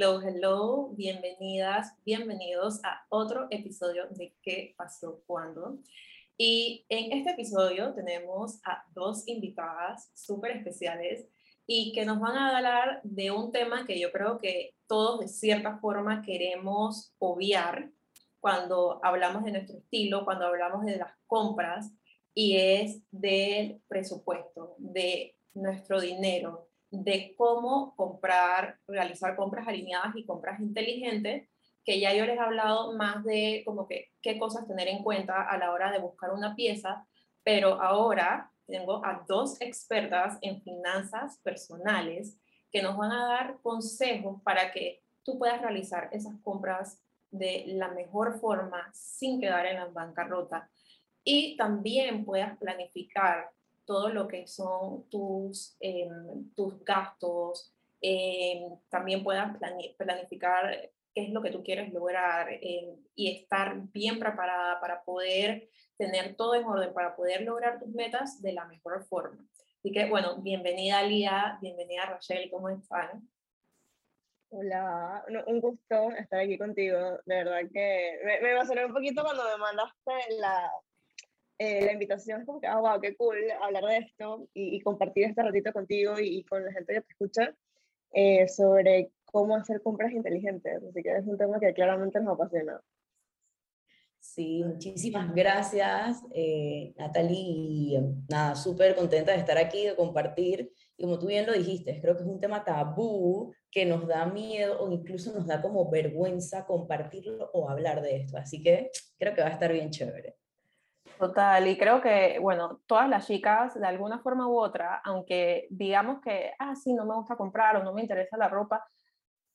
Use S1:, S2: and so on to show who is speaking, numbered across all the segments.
S1: Hello, hello, bienvenidas, bienvenidos a otro episodio de ¿Qué pasó cuando? Y en este episodio tenemos a dos invitadas súper especiales y que nos van a hablar de un tema que yo creo que todos de cierta forma queremos obviar cuando hablamos de nuestro estilo, cuando hablamos de las compras, y es del presupuesto, de nuestro dinero, de cómo comprar, realizar compras alineadas y compras inteligentes, que ya yo les he hablado más de como que qué cosas tener en cuenta a la hora de buscar una pieza, pero ahora tengo a dos expertas en finanzas personales que nos van a dar consejos para que tú puedas realizar esas compras de la mejor forma sin quedar en la bancarrota. Y también puedas planificar todo lo que son tus, em, tus gastos, em, también puedas planificar qué es lo que tú quieres lograr em, y estar bien preparada para poder tener todo en orden, para poder lograr tus metas de la mejor forma. Así que, bueno, bienvenida Lía, bienvenida Rachel, ¿cómo están?
S2: Hola, un gusto estar aquí contigo. De verdad que me, me emocioné un poquito cuando me mandaste la, eh, la invitación es como que, ah, wow, qué cool hablar de esto y, compartir este ratito contigo y, con la gente que te escucha eh, sobre cómo hacer compras inteligentes. Así que es un tema que claramente nos apasiona.
S3: Sí, muchísimas gracias, eh, Natalie. Y nada, súper contenta de estar aquí, de compartir. Y como tú bien lo dijiste, creo que es un tema tabú que nos da miedo o incluso nos da como vergüenza compartirlo o hablar de esto. Así que creo que va a estar bien chévere.
S1: Total, y creo que, bueno, todas las chicas, de alguna forma u otra, aunque digamos que, ah, sí, no me gusta comprar o no me interesa la ropa,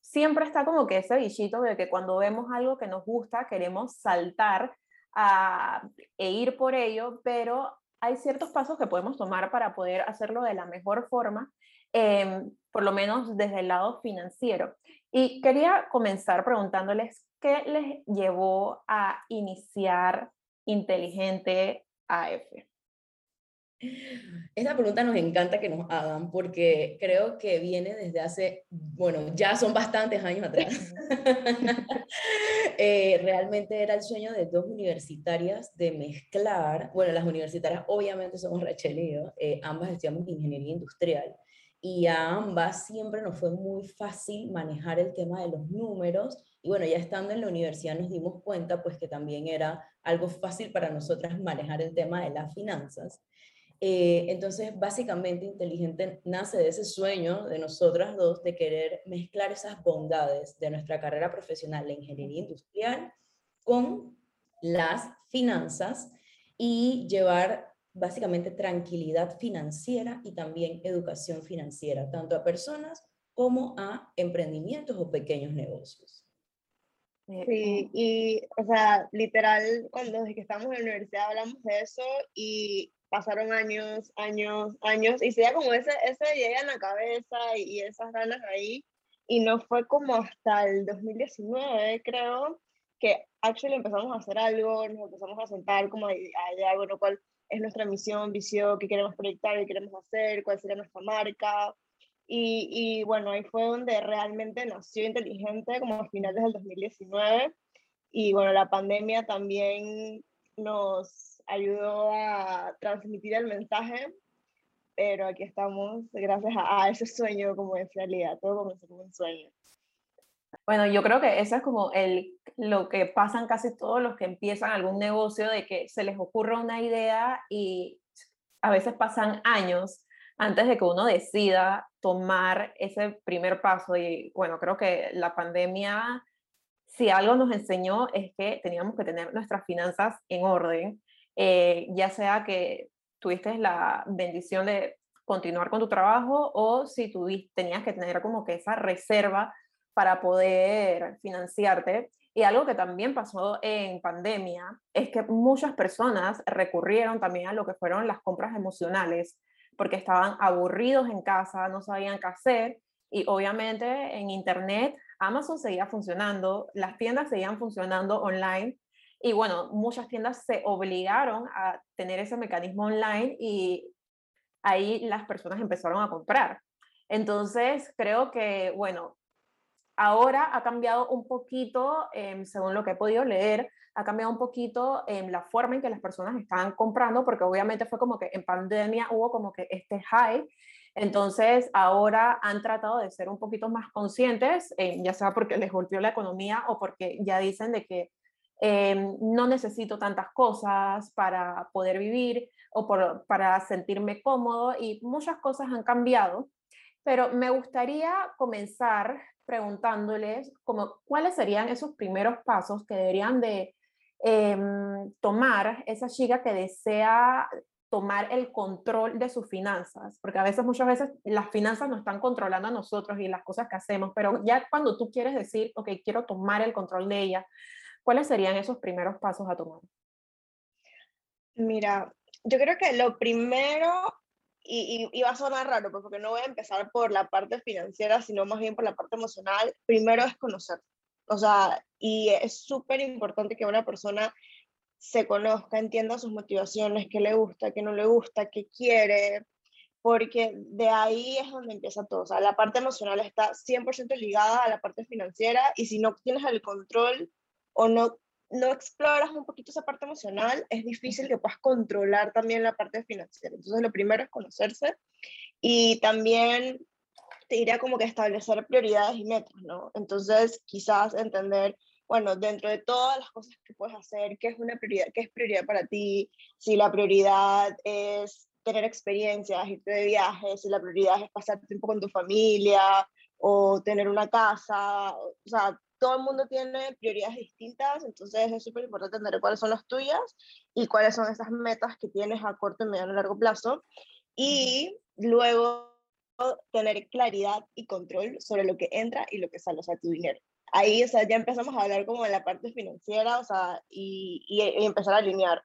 S1: siempre está como que ese bichito de que cuando vemos algo que nos gusta, queremos saltar a, e ir por ello, pero hay ciertos pasos que podemos tomar para poder hacerlo de la mejor forma, em, por lo menos desde el lado financiero. Y quería comenzar preguntándoles qué les llevó a iniciar inteligente AF?
S3: Esta pregunta nos encanta que nos hagan porque creo que viene desde hace, bueno, ya son bastantes años atrás. Eh, realmente era el sueño de dos universitarias de mezclar, bueno, las universitarias obviamente somos Rachel y yo, eh, ambas estudiamos ingeniería industrial y a ambas siempre nos fue muy fácil manejar el tema de los números y bueno, ya estando en la universidad nos dimos cuenta pues que también era algo fácil para nosotras manejar el tema de las finanzas. Eh, entonces, básicamente, Inteligente nace de ese sueño de nosotras dos de querer mezclar esas bondades de nuestra carrera profesional, la ingeniería industrial, con las finanzas y llevar básicamente tranquilidad financiera y también educación financiera, tanto a personas como a emprendimientos o pequeños negocios.
S2: Eh, sí, y, o sea, literal, cuando desde que estamos en la universidad hablamos de eso y pasaron años, años, años, y se como ese, ese llega en la cabeza y, esas ganas ahí, y no fue como hasta el 2019, creo, que actually empezamos a hacer algo, nos empezamos a sentar como a, a bueno, cuál es nuestra misión, visión, qué queremos proyectar, qué queremos hacer, cuál sería nuestra marca, y, y, bueno, ahí fue donde realmente nació Inteligente, como a finales del 2019. Y bueno, la pandemia también nos ayudó a transmitir el mensaje, pero aquí estamos gracias a, ese sueño, como decía Lía, todo comenzó como un sueño.
S1: Bueno, yo creo que eso es como el, lo que pasan casi todos los que empiezan algún negocio, de que se les ocurre una idea y a veces pasan años antes de que uno decida tomar ese primer paso. Y bueno, creo que la pandemia, si algo nos enseñó, es que teníamos que tener nuestras finanzas en orden, eh, ya sea que tuviste la bendición de continuar con tu trabajo o si tuviste, tenías que tener como que esa reserva para poder financiarte. Y algo que también pasó en pandemia es que muchas personas recurrieron también a lo que fueron las compras emocionales porque estaban aburridos en casa, no sabían qué hacer y obviamente en Internet Amazon seguía funcionando, las tiendas seguían funcionando online y bueno, muchas tiendas se obligaron a tener ese mecanismo online y ahí las personas empezaron a comprar. Entonces, creo que, bueno, ahora ha cambiado un poquito, em, según lo que he podido leer, ha cambiado un poquito en la forma en que las personas están comprando, porque obviamente fue como que en pandemia hubo como que este high. Entonces, ahora han tratado de ser un poquito más conscientes, eh, ya sea porque les golpeó la economía o porque ya dicen de que no necesito tantas cosas para poder vivir o para sentirme cómodo y muchas cosas han cambiado. Pero me gustaría comenzar preguntándoles como, cuáles serían esos primeros pasos que deberían de Em, tomar esa chica que desea tomar el control de sus finanzas, porque a veces, muchas veces, las finanzas nos están controlando a nosotros y las cosas que hacemos, pero ya cuando tú quieres decir, ok, quiero tomar el control de ella, ¿cuáles serían esos primeros pasos a tomar?
S2: Mira, yo creo que lo primero, y, y, va a sonar raro, pues, porque no voy a empezar por la parte financiera, sino más bien por la parte emocional, primero es conocer. O sea, y es súper importante que una persona se conozca, entienda sus motivaciones, qué le gusta, qué no le gusta, qué quiere, porque de ahí es donde empieza todo. O sea, la parte emocional está 100% ligada a la parte financiera y si no tienes el control o no, no exploras un poquito esa parte emocional, es difícil que puedas controlar también la parte financiera. Entonces, lo primero es conocerse y también te diría como que establecer prioridades y metas, ¿no? Entonces, quizás entender bueno, dentro de todas las cosas que puedes hacer, ¿qué es una prioridad? ¿Qué es prioridad para ti? Si la prioridad es tener experiencias, irte de viaje, si la prioridad es pasar tiempo con tu familia o tener una casa, o sea, todo el mundo tiene prioridades distintas, entonces es súper importante entender cuáles son las tuyas y cuáles son esas metas que tienes a corto, mediano y largo plazo. Y luego tener claridad y control sobre lo que entra y lo que sale, o sea, tu dinero ahí, o sea, ya empezamos a hablar como de la parte financiera, o sea, y, y, empezar a alinear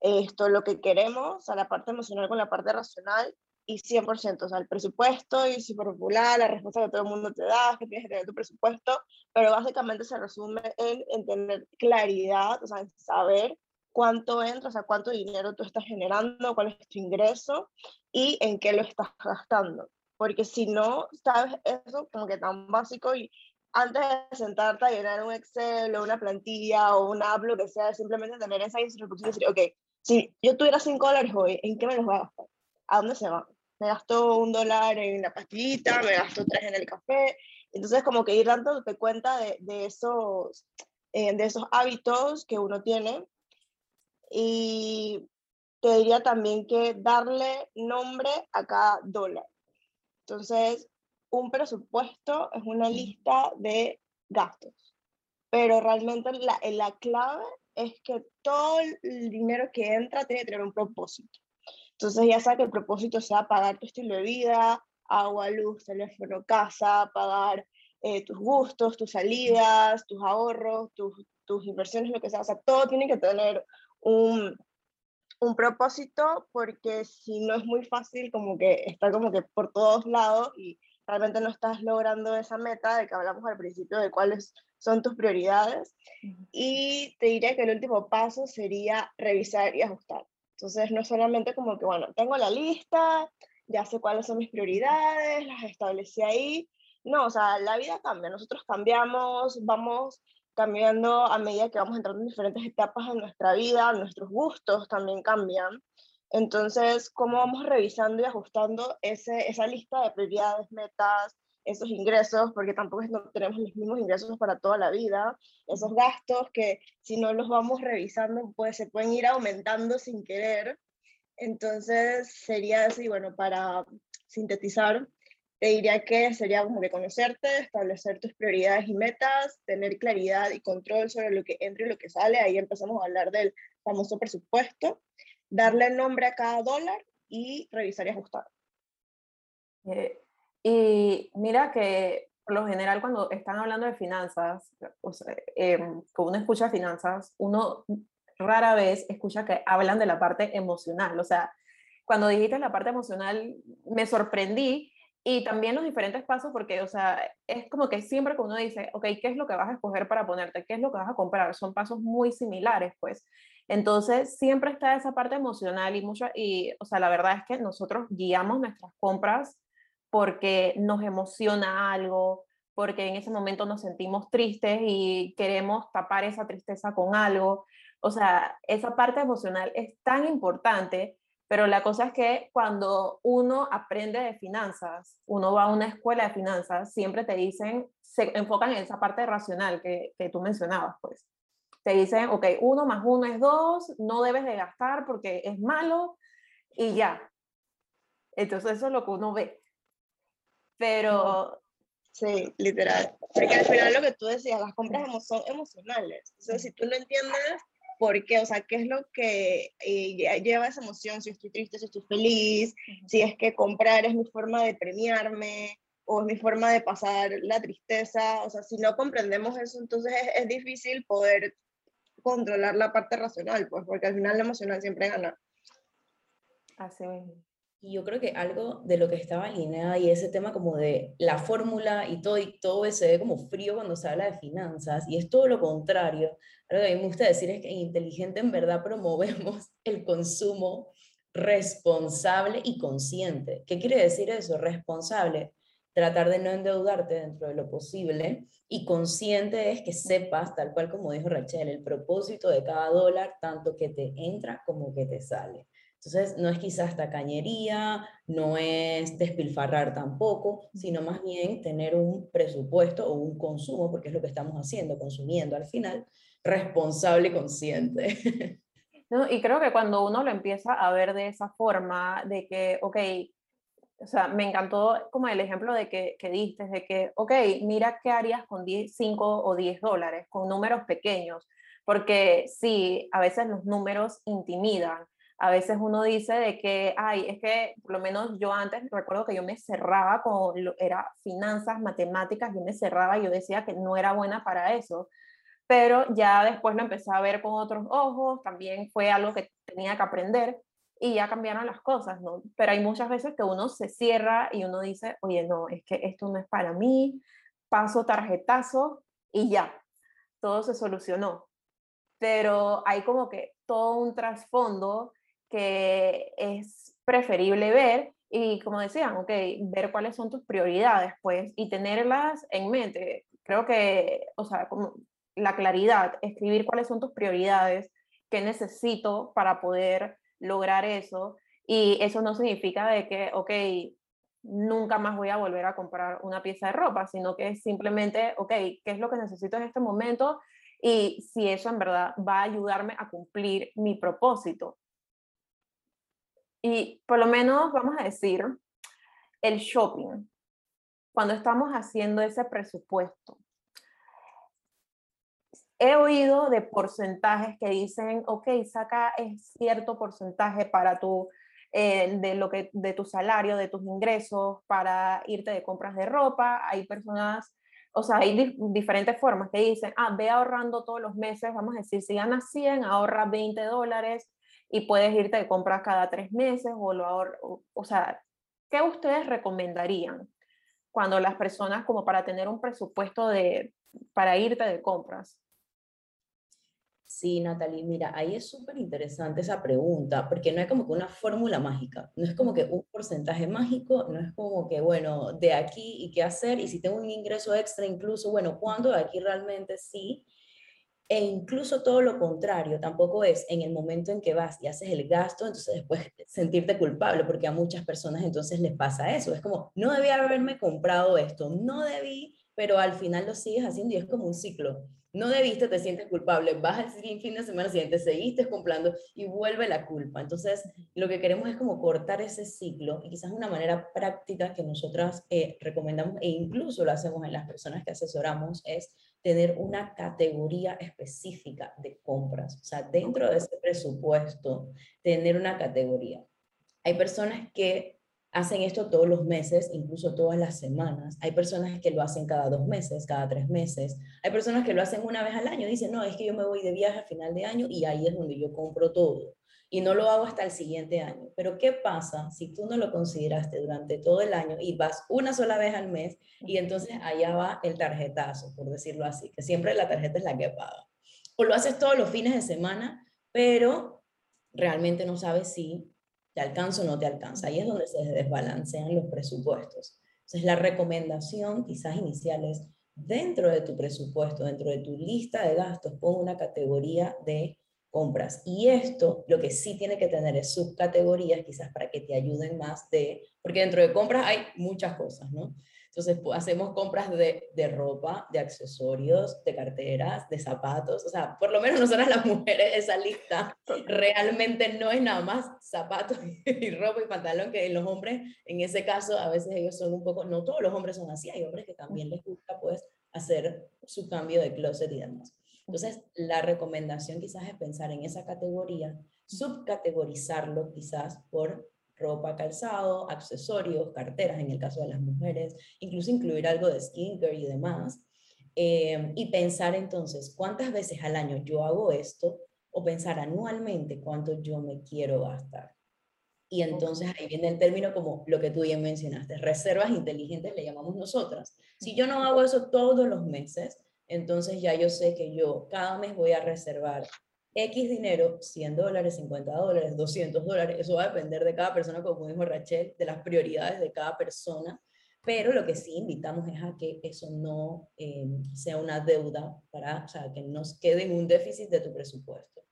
S2: esto, lo que queremos, o sea, la parte emocional con la parte racional, y 100%, o sea, el presupuesto y super popular, la respuesta que todo el mundo te da, que tienes que tener tu presupuesto, pero básicamente se resume en, en tener claridad, o sea, en saber cuánto entra, o sea, cuánto dinero tú estás generando, cuál es tu ingreso y en qué lo estás gastando. Porque si no sabes eso, como que tan básico y antes de sentarte a llenar un Excel o una plantilla o una app, lo que sea, simplemente tener esa instrucción y decir, ok, si yo tuviera 5 dólares hoy, ¿en qué me los voy a gastar? ¿A dónde se van? Me gasto un dólar en la pastillita, me gasto tres en el café. Entonces, como que ir dándote cuenta de, de esos, eh, de esos hábitos que uno tiene. Y te diría también que darle nombre a cada dólar. Entonces, un presupuesto es una lista de gastos, pero realmente la, la clave es que todo el dinero que entra tiene que tener un propósito. Entonces ya sea que el propósito sea pagar tu estilo de vida, agua, luz, teléfono, casa, pagar eh, tus gustos, tus salidas, tus ahorros, tus, tus inversiones, lo que sea. O sea, todo tiene que tener un, un propósito porque si no es muy fácil como que estar como que por todos lados y realmente no estás logrando esa meta de que hablamos al principio de cuáles son tus prioridades. Y te diría que el último paso sería revisar y ajustar. Entonces, no solamente como que, bueno, tengo la lista, ya sé cuáles son mis prioridades, las establecí ahí. No, o sea, la vida cambia, nosotros cambiamos, vamos cambiando a medida que vamos entrando en diferentes etapas de nuestra vida, nuestros gustos también cambian. Entonces, ¿cómo vamos revisando y ajustando ese, esa lista de prioridades, metas, esos ingresos, porque tampoco no tenemos los mismos ingresos para toda la vida, esos gastos que si no los vamos revisando, pues se pueden ir aumentando sin querer. Entonces, sería así, bueno, para sintetizar, te diría que sería como que conocerte, establecer tus prioridades y metas, tener claridad y control sobre lo que entra y lo que sale. Ahí empezamos a hablar del famoso presupuesto darle nombre a cada dólar y revisar y ajustar.
S1: Eh, y mira que lo general cuando están hablando de finanzas, o sea, em, cuando uno escucha finanzas, uno rara vez escucha que hablan de la parte emocional. O sea, cuando dijiste la parte emocional, me sorprendí y también los diferentes pasos, porque, o sea, es como que siempre que uno dice, ok, ¿qué es lo que vas a escoger para ponerte? ¿Qué es lo que vas a comprar? Son pasos muy similares, pues. Entonces, siempre está esa parte emocional y mucho, y, o sea, la verdad es que nosotros guiamos nuestras compras porque nos emociona algo, porque en ese momento nos sentimos tristes y queremos tapar esa tristeza con algo. O sea, esa parte emocional es tan importante, pero la cosa es que cuando uno aprende de finanzas, uno va a una escuela de finanzas, siempre te dicen, se enfocan en esa parte racional que, que tú mencionabas, pues. Te dicen, ok, uno más uno es dos, no debes de gastar porque es malo y ya. Entonces eso es lo que uno ve. Pero
S2: Sí, literal. Porque al final lo que tú decías, las compras son emocionales. Entonces, si tú no entiendes por qué, o sea, qué es lo que eh, lleva esa emoción, si estoy triste, si estoy feliz, si es que comprar es mi forma de premiarme o es mi forma de pasar la tristeza, o sea, si no comprendemos eso, entonces es, es difícil poder controlar la parte racional, pues, porque al final la emocional siempre gana.
S1: Así mismo.
S3: Y yo creo que algo de lo que estaba alineada y ese tema como de la fórmula y todo, y todo se ve como frío cuando se habla de finanzas, y es todo lo contrario. Algo que a mí me gusta decir es que en Inteligente en verdad promovemos el consumo responsable y consciente. ¿Qué quiere decir eso? Responsable, tratar de no endeudarte dentro de lo posible y consciente es que sepas, tal cual como dijo Rachel, el propósito de cada dólar, tanto que te entra como que te sale. Entonces, no es quizás tacañería, no es despilfarrar tampoco, sino más bien tener un presupuesto o un consumo, porque es lo que estamos haciendo, consumiendo al final, responsable y consciente.
S1: No, y creo que cuando uno lo empieza a ver de esa forma, de que, ok, o sea, me encantó como el ejemplo de que, que diste, de que, ok, mira qué harías con 10, 5 o 10 dólares, con números pequeños, porque sí, a veces los números intimidan, a veces uno dice de que, ay, es que por lo menos yo antes recuerdo que yo me cerraba con, era finanzas, matemáticas, yo me cerraba y yo decía que no era buena para eso, pero ya después lo empecé a ver con otros ojos, también fue algo que tenía que aprender y ya cambiaron las cosas, ¿no? Pero hay muchas veces que uno se cierra y uno dice, oye, no, es que esto no es para mí, paso tarjetazo y ya, todo se solucionó. Pero hay como que todo un trasfondo que es preferible ver y como decían, ok, ver cuáles son tus prioridades, pues, y tenerlas en mente. Creo que, o sea, como la claridad, escribir cuáles son tus prioridades, qué necesito para poder lograr eso. Y eso no significa de que, ok, nunca más voy a volver a comprar una pieza de ropa, sino que es simplemente, ok, ¿qué es lo que necesito en este momento? Y si eso en verdad va a ayudarme a cumplir mi propósito. Y por lo menos vamos a decir, el shopping, cuando estamos haciendo ese presupuesto. He oído de porcentajes que dicen, ok, saca cierto porcentaje para tu, eh, de, lo que, de tu salario, de tus ingresos, para irte de compras de ropa. Hay personas, o sea, hay diferentes formas que dicen, ah, ve ahorrando todos los meses, vamos a decir, si ganas 100, ahorra 20 dólares y puedes irte de compras cada tres meses o lo ahorro, o sea, ¿qué ustedes recomendarían cuando las personas como para tener un presupuesto de, para irte de compras?
S3: Sí, Natalie, mira, ahí es súper interesante esa pregunta, porque no es como que una fórmula mágica, no es como que un porcentaje mágico, no es como que, bueno, de aquí y qué hacer, y si tengo un ingreso extra incluso, bueno, ¿cuándo aquí realmente sí? E incluso todo lo contrario, tampoco es en el momento en que vas y haces el gasto, entonces después sentirte culpable, porque a muchas personas entonces les pasa eso. Es como, no debí haberme comprado esto, no debí, pero al final lo sigues haciendo y es como un ciclo. No debiste, te sientes culpable, vas al fin de semana siguiente, seguiste comprando y vuelve la culpa. Entonces, lo que queremos es como cortar ese ciclo y quizás una manera práctica que nosotras eh, recomendamos e incluso lo hacemos en las personas que asesoramos es tener una categoría específica de compras. O sea, dentro de ese presupuesto, tener una categoría. Hay personas que hacen esto todos los meses, incluso todas las semanas. Hay personas que lo hacen cada dos meses, cada tres meses. Hay personas que lo hacen una vez al año. Dicen, no, es que yo me voy de viaje a final de año y ahí es donde yo compro todo. Y no lo hago hasta el siguiente año. Pero ¿qué pasa si tú no lo consideraste durante todo el año y vas una sola vez al mes y entonces allá va el tarjetazo, por decirlo así, que siempre la tarjeta es la que paga? O lo haces todos los fines de semana, pero realmente no sabes si te alcanza o no te alcanza. Ahí es donde se desbalancean los presupuestos. Entonces, la recomendación quizás inicial es, dentro de tu presupuesto, dentro de tu lista de gastos, pon una categoría de compras. Y esto lo que sí tiene que tener es subcategorías, quizás para que te ayuden más de, porque dentro de compras hay muchas cosas, ¿no? Entonces pues, hacemos compras de, de, ropa, de accesorios, de carteras, de zapatos. O sea, por lo menos nosotras las mujeres esa lista realmente no es nada más zapatos y ropa y pantalón, que los hombres, en ese caso, a veces ellos son un poco, no todos los hombres son así, hay hombres que también les gusta pues hacer su cambio de closet y demás. Entonces, la recomendación quizás es pensar en esa categoría, subcategorizarlo quizás por ropa, calzado, accesorios, carteras en el caso de las mujeres, incluso incluir algo de skincare y demás. Eh, y pensar entonces cuántas veces al año yo hago esto o pensar anualmente cuánto yo me quiero gastar. Y entonces ahí viene el término como lo que tú bien mencionaste, reservas inteligentes le llamamos nosotras. Si yo no hago eso todos los meses, entonces ya yo sé que yo cada mes voy a reservar X dinero, 100 dólares, 50 dólares, 200 dólares, eso va a depender de cada persona, como dijo Rachel, de las prioridades de cada persona, pero lo que sí invitamos es a que eso no eh, sea una deuda, para, o sea, que no quede en un déficit de tu presupuesto,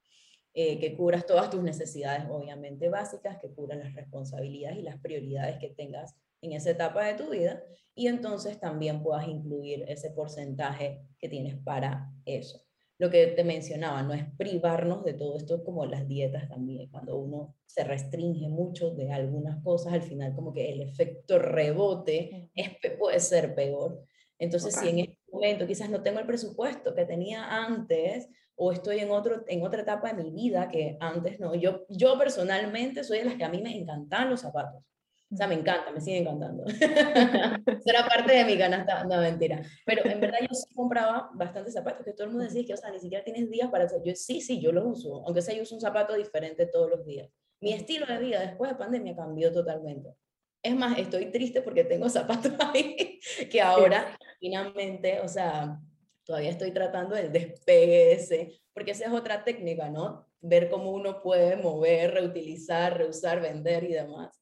S3: eh, que cubras todas tus necesidades obviamente básicas, que cubras las responsabilidades y las prioridades que tengas en esa etapa de tu vida y entonces también puedas incluir ese porcentaje que tienes para eso lo que te mencionaba, no es privarnos de todo esto como las dietas también, cuando uno se restringe mucho de algunas cosas, al final como que el efecto rebote es, puede ser peor. Entonces, si en este momento quizás no tengo el presupuesto que tenía antes o estoy en, otro, en otra etapa de mi vida que antes no, yo, yo personalmente soy de las que a mí me encantan los zapatos. O sea, me encanta, me sigue encantando. Será parte de mi canasta, no mentira. Pero en verdad yo sí compraba bastantes zapatos, que todo el mundo decía que, o sea, ni siquiera tienes días para hacer. Yo sí, sí, yo los uso, aunque sea yo uso un zapato diferente todos los días. Mi estilo de vida después de pandemia cambió totalmente. Es más, estoy triste porque tengo zapatos ahí que ahora, finalmente, o sea, todavía estoy tratando el despegue ese, porque esa es otra técnica, ¿no? Ver cómo uno puede mover, reutilizar, reusar, vender y demás.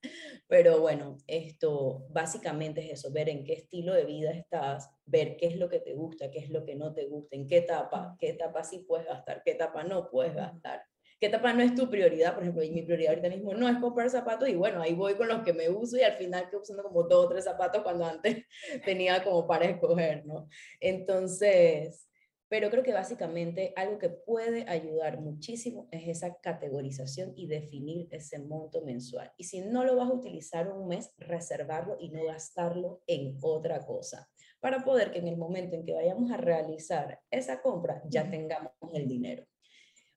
S3: Pero bueno, esto básicamente es eso, ver en qué estilo de vida estás, ver qué es lo que te gusta, qué es lo que no te gusta, en qué etapa, qué etapa sí puedes gastar, qué etapa no puedes gastar qué etapa no es tu prioridad, por ejemplo, y mi prioridad ahorita mismo no es comprar zapatos y bueno, ahí voy con los que me uso y al final quedo usando como dos o tres zapatos cuando antes tenía como para escoger, ¿no? Entonces, pero creo que básicamente algo que puede ayudar muchísimo es esa categorización y definir ese monto mensual. Y si no lo vas a utilizar un mes, reservarlo y no gastarlo en otra cosa, para poder que en el momento en que vayamos a realizar esa compra ya tengamos el dinero.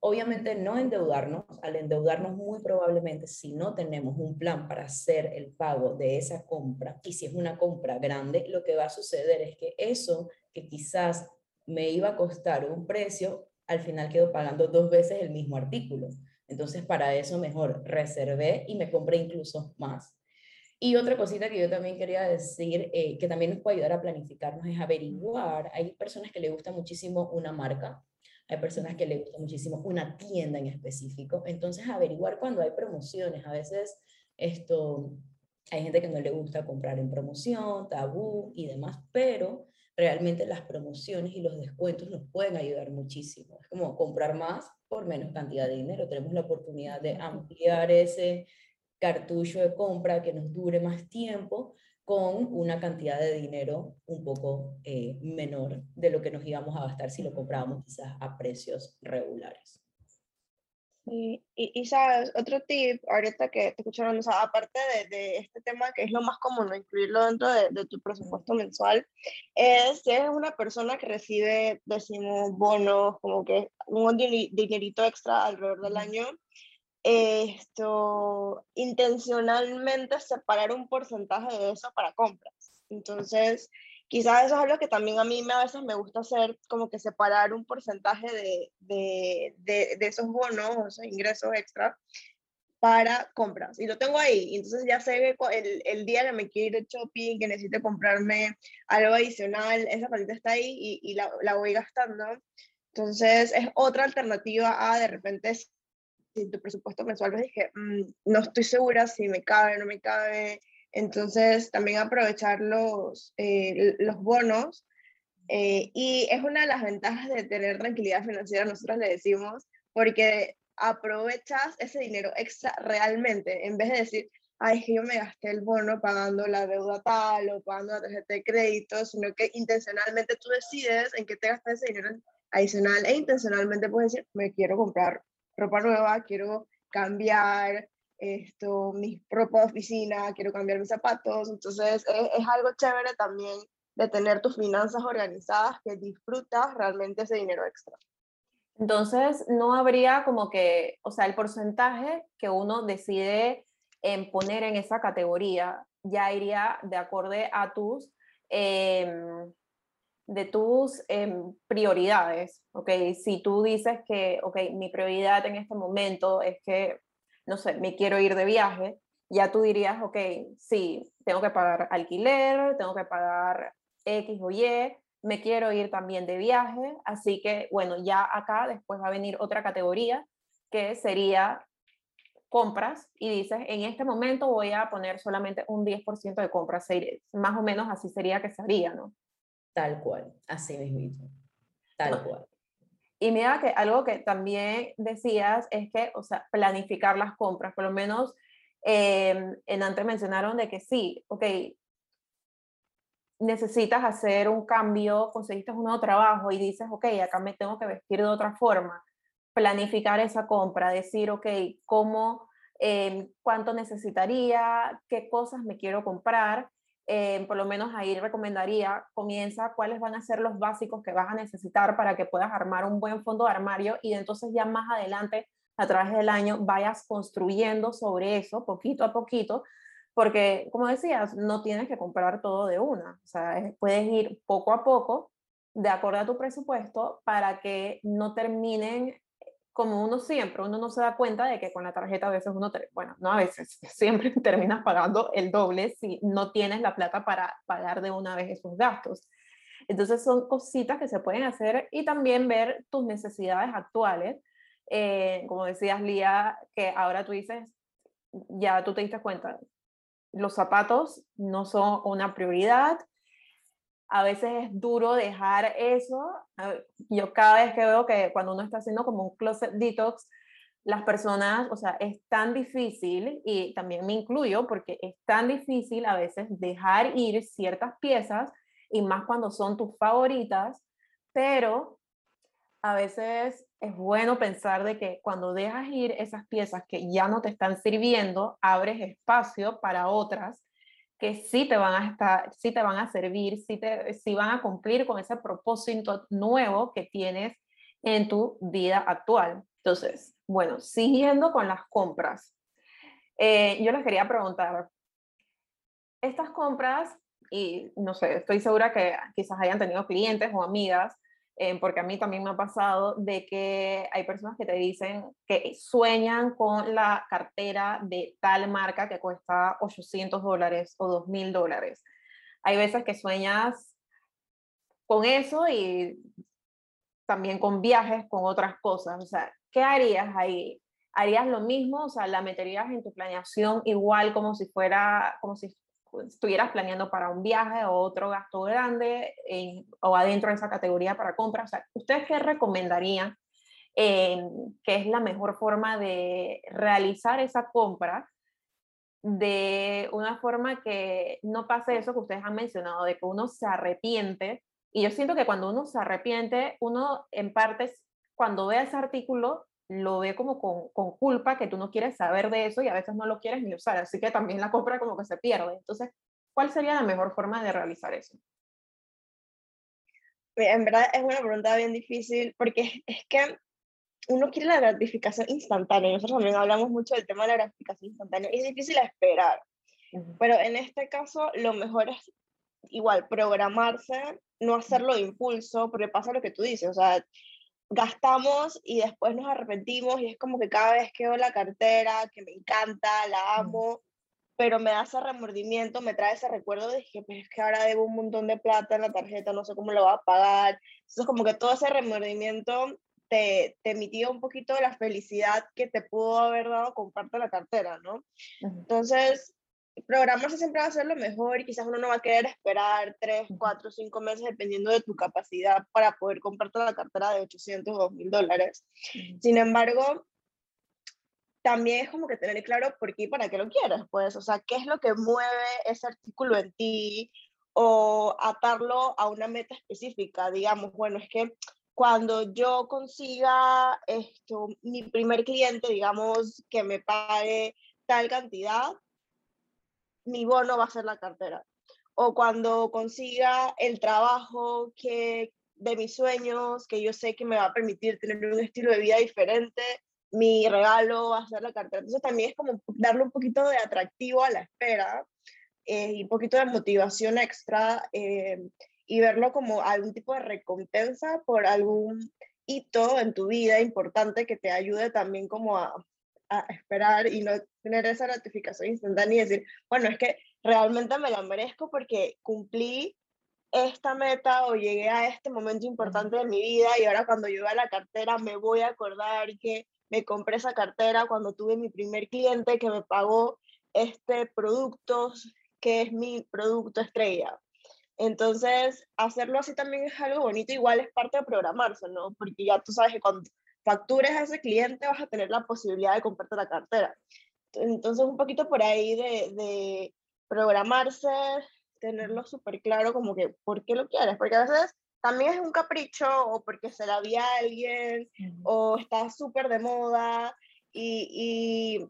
S3: Obviamente no endeudarnos, al endeudarnos muy probablemente si no tenemos un plan para hacer el pago de esa compra y si es una compra grande, lo que va a suceder es que eso que quizás me iba a costar un precio, al final quedo pagando dos veces el mismo artículo. Entonces para eso mejor reservé y me compré incluso más. Y otra cosita que yo también quería decir, eh, que también nos puede ayudar a planificarnos, es averiguar. Hay personas que le gusta muchísimo una marca, hay personas que le gusta muchísimo una tienda en específico. Entonces, averiguar cuando hay promociones. A veces esto, hay gente que no le gusta comprar en promoción, tabú y demás, pero realmente las promociones y los descuentos nos pueden ayudar muchísimo. Es como comprar más por menos cantidad de dinero. Tenemos la oportunidad de ampliar ese cartucho de compra que nos dure más tiempo con una cantidad de dinero un poco eh, menor de lo que nos íbamos a gastar si lo comprábamos quizás a precios regulares.
S2: Sí, y, y, sabes, otro tip, ahorita que te escucharon, o sea, aparte de, de, este tema que es lo más común, ¿no? incluirlo dentro de, de, tu presupuesto mensual, es si eres una persona que recibe, decimos, bonos, como que un dinerito extra alrededor del año, esto, intencionalmente separar un porcentaje de eso para compras. Entonces, quizás eso es algo que también a mí a veces me gusta hacer, como que separar un porcentaje de, de, de, esos bonos, esos ingresos extra para compras. Y lo tengo ahí. Entonces ya sé que el, el, día que me quiero ir de shopping, que necesite comprarme algo adicional, esa platita está ahí y, y la, la, voy gastando. Entonces es otra alternativa a de repente si tu presupuesto mensual ves dije, mm, no estoy segura si me cabe, no me cabe, Entonces, también aprovechar los, eh, los bonos. Eh, y es una de las ventajas de tener tranquilidad financiera, nosotros le decimos, porque aprovechas ese dinero extra realmente, en vez de decir, ay, es que yo me gasté el bono pagando la deuda tal o pagando la tarjeta de crédito, sino que intencionalmente tú decides en qué te gastas ese dinero adicional e intencionalmente puedes decir, me quiero comprar ropa nueva, quiero cambiar esto, mi propia oficina, quiero cambiar mis zapatos, entonces es, es algo chévere también de tener tus finanzas organizadas, que disfrutas realmente ese dinero extra.
S1: Entonces, no habría como que, o sea, el porcentaje que uno decide en poner en esa categoría ya iría de acorde a tus, em, de tus em, prioridades, ¿ok? Si tú dices que, ok, mi prioridad en este momento es que, no sé, me quiero ir de viaje, ya tú dirías, ok, sí, tengo que pagar alquiler, tengo que pagar X o Y, me quiero ir también de viaje, así que, bueno, ya acá después va a venir otra categoría que sería compras y dices, en este momento voy a poner solamente un 10% de compras, más o menos así sería que sería, ¿no?
S3: Tal cual, así mismo. Tal cual.
S1: Y mira que algo que también decías es que, o sea, planificar las compras, por lo menos eh, en antes mencionaron de que sí, ok, necesitas hacer un cambio, conseguiste un nuevo trabajo y dices, ok, acá me tengo que vestir de otra forma planificar esa compra, decir, ok, cómo, em, cuánto necesitaría, qué cosas me quiero comprar. Em, por lo menos ahí recomendaría, comienza cuáles van a ser los básicos que vas a necesitar para que puedas armar un buen fondo de armario y entonces ya más adelante, a través del año, vayas construyendo sobre eso poquito a poquito, porque como decías, no tienes que comprar todo de una, o sea, puedes ir poco a poco de acuerdo a tu presupuesto para que no terminen como uno siempre, uno no se da cuenta de que con la tarjeta a veces uno, bueno, no a veces, siempre terminas pagando el doble si no tienes la plata para pagar de una vez esos gastos. Entonces son cositas que se pueden hacer y también ver tus necesidades actuales. Eh, como decías, Lía, que ahora tú dices, ya tú te diste cuenta, los zapatos no son una prioridad, a veces es duro dejar eso. Yo cada vez que veo que cuando uno está haciendo como un closet detox, las personas, o sea, es tan difícil, y también me incluyo, porque es tan difícil a veces dejar ir ciertas piezas, y más cuando son tus favoritas, pero a veces es bueno pensar de que cuando dejas ir esas piezas que ya no te están sirviendo, abres espacio para otras que sí te van a estar, sí te van a servir, sí, te, sí van a cumplir con ese propósito nuevo que tienes en tu vida actual. Entonces, bueno, siguiendo con las compras, eh, yo les quería preguntar, estas compras, y no sé, estoy segura que quizás hayan tenido clientes o amigas eh, porque a mí también me ha pasado de que hay personas que te dicen que sueñan con la cartera de tal marca que cuesta 800 dólares o 2000 dólares. Hay veces que sueñas con eso y también con viajes, con otras cosas. O sea, ¿qué harías ahí? ¿Harías lo mismo? O sea, ¿la meterías en tu planeación igual como si fuera, como si estuvieras planeando para un viaje o otro gasto grande o adentro de esa categoría para compras. O sea, ¿Ustedes qué recomendarían eh, que es la mejor forma de realizar esa compra de una forma que no pase eso que ustedes han mencionado, de que uno se arrepiente? Y yo siento que cuando uno se arrepiente, uno en parte, cuando ve ese artículo, lo ve como con, con, culpa, que tú no quieres saber de eso y a veces no lo quieres ni usar, así que también la compra como que se pierde. Entonces, ¿cuál sería la mejor forma de realizar eso?
S2: En verdad es una pregunta bien difícil porque es que uno quiere la gratificación instantánea. Nosotros también hablamos mucho del tema de la gratificación instantánea y es difícil esperar. Pero en este caso, lo mejor es igual programarse, no hacerlo de impulso, porque pasa lo que tú dices, o sea, gastamos y después nos arrepentimos y es como que cada vez que veo la cartera, que me encanta, la amo, pero me da ese remordimiento, me trae ese recuerdo de que, pues, es que ahora debo un montón de plata en la tarjeta, no sé cómo lo voy a pagar. Entonces como que todo ese remordimiento te, te mitiga un poquito de la felicidad que te pudo haber dado comprarte la cartera, ¿no? Entonces, programarse siempre va a ser lo mejor y quizás uno no va a querer esperar 3, 4, 5 meses dependiendo de tu capacidad para poder comprarte la cartera de 800 o 1000 dólares. Sin embargo, también es como que tener claro por qué y para qué lo quieres, pues, o sea, qué es lo que mueve ese artículo en ti o atarlo a una meta específica, digamos, bueno, es que cuando yo consiga esto, mi primer cliente, digamos, que me pague tal cantidad, mi bono va a ser la cartera. O cuando consiga el trabajo que de mis sueños, que yo sé que me va a permitir tener un estilo de vida diferente, mi regalo va a ser la cartera. Entonces también es como darle un poquito de atractivo a la espera eh, y un poquito de motivación extra eh, y verlo como algún tipo de recompensa por algún hito en tu vida importante que te ayude también como a, a esperar y no tener esa notificación instantánea y decir, bueno, es que realmente me la merezco porque cumplí esta meta o llegué a este momento importante de mi vida y ahora cuando yo a la cartera me voy a acordar que me compré esa cartera cuando tuve mi primer cliente que me pagó este producto que es mi producto estrella. Entonces, hacerlo así también es algo bonito, igual es parte de programarse, ¿no? Porque ya tú sabes que cuando factures a ese cliente vas a tener la posibilidad de comprarte la cartera. Entonces, un poquito por ahí de, de programarse, tenerlo súper claro como que por qué lo quieres, porque a veces también es un capricho o porque se la vi a alguien o está súper de moda y, y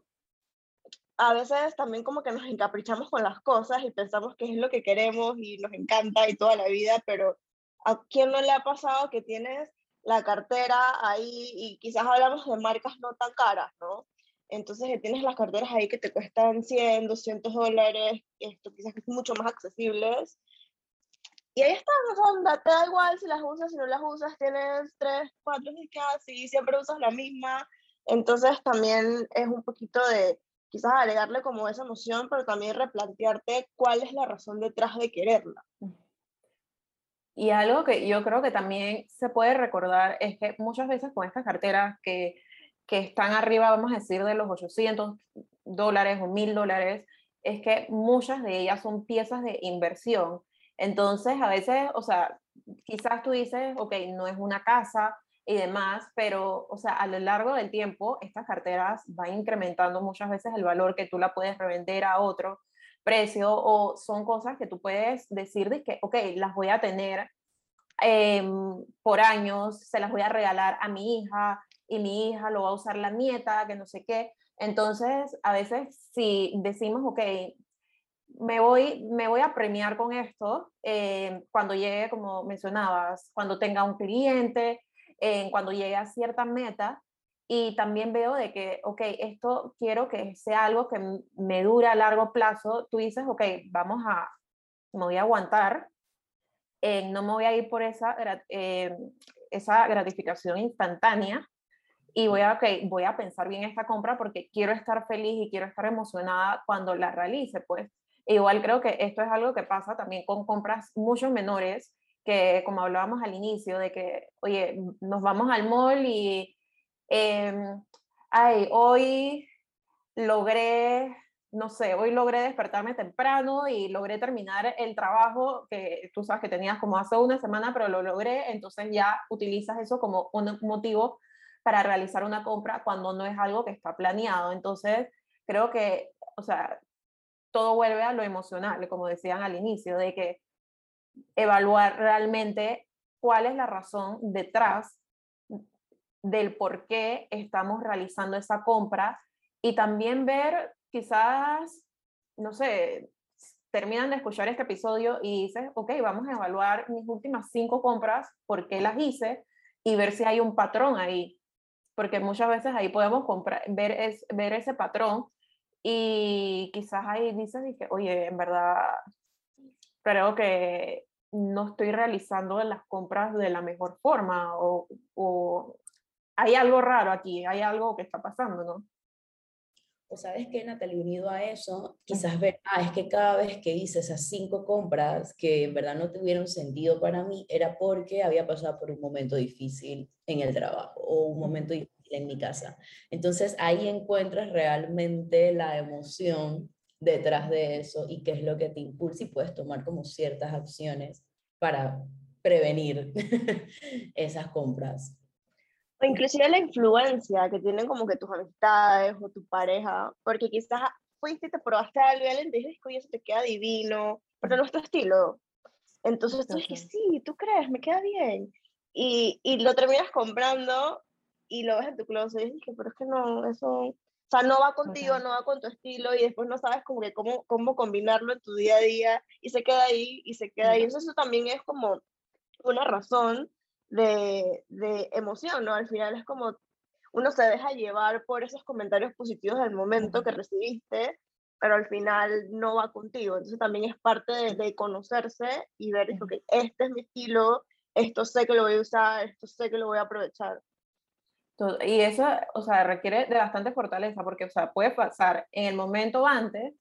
S2: a veces también como que nos encaprichamos con las cosas y pensamos que es lo que queremos y nos encanta y toda la vida, pero ¿a quién no le ha pasado que tienes la cartera ahí y quizás hablamos de marcas no tan caras, ¿no? Entonces tienes las carteras ahí que te cuestan 100, 200 dólares, esto quizás es mucho más accesibles. Y ahí está, o sea, te da igual si las usas, si no las usas, tienes 3, 4 discas y siempre usas la misma. Entonces también es un poquito de quizás agregarle como esa emoción, pero también replantearte cuál es la razón detrás de quererla.
S1: Y algo que yo creo que también se puede recordar es que muchas veces con estas carteras que, que están arriba, vamos a decir, de los 800 dólares o 1000 dólares, es que muchas de ellas son piezas de inversión. Entonces, a veces, o sea, quizás tú dices, ok, no es una casa, y demás, pero, o sea, a lo largo del tiempo, estas carteras van incrementando muchas veces el valor que tú la puedes revender a otro precio o son cosas que tú puedes decir de que, ok, las voy a tener em, por años, se las voy a regalar a mi hija y mi hija lo va a usar la nieta, que no sé qué. Entonces, a veces si decimos, ok, me voy, me voy a premiar con esto em, cuando llegue, como mencionabas, cuando tenga un cliente, cuando llegue a cierta meta y también veo de que, ok, esto quiero que sea algo que me dure a largo plazo, tú dices, ok, vamos a, me voy a aguantar, eh, no me voy a ir por esa, eh, esa gratificación instantánea y voy a, okay, voy a pensar bien esta compra porque quiero estar feliz y quiero estar emocionada cuando la realice, pues. igual creo que esto es algo que pasa también con compras mucho menores que como hablábamos al inicio, de que, oye, nos vamos al mall y, em, ay, hoy logré, no sé, hoy logré despertarme temprano y logré terminar el trabajo que tú sabes que tenías como hace una semana, pero lo logré, entonces ya utilizas eso como un motivo para realizar una compra cuando no es algo que está planeado. Entonces, creo que, o sea, todo vuelve a lo emocional, como decían al inicio, de que evaluar realmente cuál es la razón detrás del por qué estamos realizando esa compra y también ver quizás, no sé, terminan de escuchar este episodio y dices, ok, vamos a evaluar mis últimas cinco compras, por qué las hice y ver si hay un patrón ahí, porque muchas veces ahí podemos comprar, ver, es, ver ese patrón y quizás ahí dices, dije, oye, en verdad creo que no estoy realizando las compras de la mejor forma o, o hay algo raro aquí, hay algo que está pasando, ¿no?
S3: O sabes que, Natalie, unido a eso, quizás ver, ah, es que cada vez que hice esas cinco compras que en verdad no tuvieron sentido para mí, era porque había pasado por un momento difícil en el trabajo o un momento difícil en mi casa. Entonces ahí encuentras realmente la emoción detrás de eso y qué es lo que te impulsa y puedes tomar como ciertas acciones para prevenir esas compras.
S2: O inclusive la influencia que tienen como que tus amistades o tu pareja, porque quizás fuiste y te probaste algo y alguien te dice, oye, eso te queda divino, pero no es tu estilo. Entonces tú dices, sí, tú crees, me queda bien. Y, y lo terminas comprando y lo ves en tu closet y dices, pero es que no, eso, o sea, no va contigo, no va con tu estilo y después no sabes como que cómo, cómo combinarlo en tu día a día y se queda ahí y se queda ahí. Entonces eso también es como una razón de, de emoción, ¿no? Al final es como uno se deja llevar por esos comentarios positivos del momento que recibiste, pero al final no va contigo. Entonces también es parte de, conocerse y ver, que este es mi estilo, esto sé que lo voy a usar, esto sé que lo voy a aprovechar.
S1: Y eso, o sea, requiere de bastante fortaleza, porque, o sea, puede pasar en el momento antes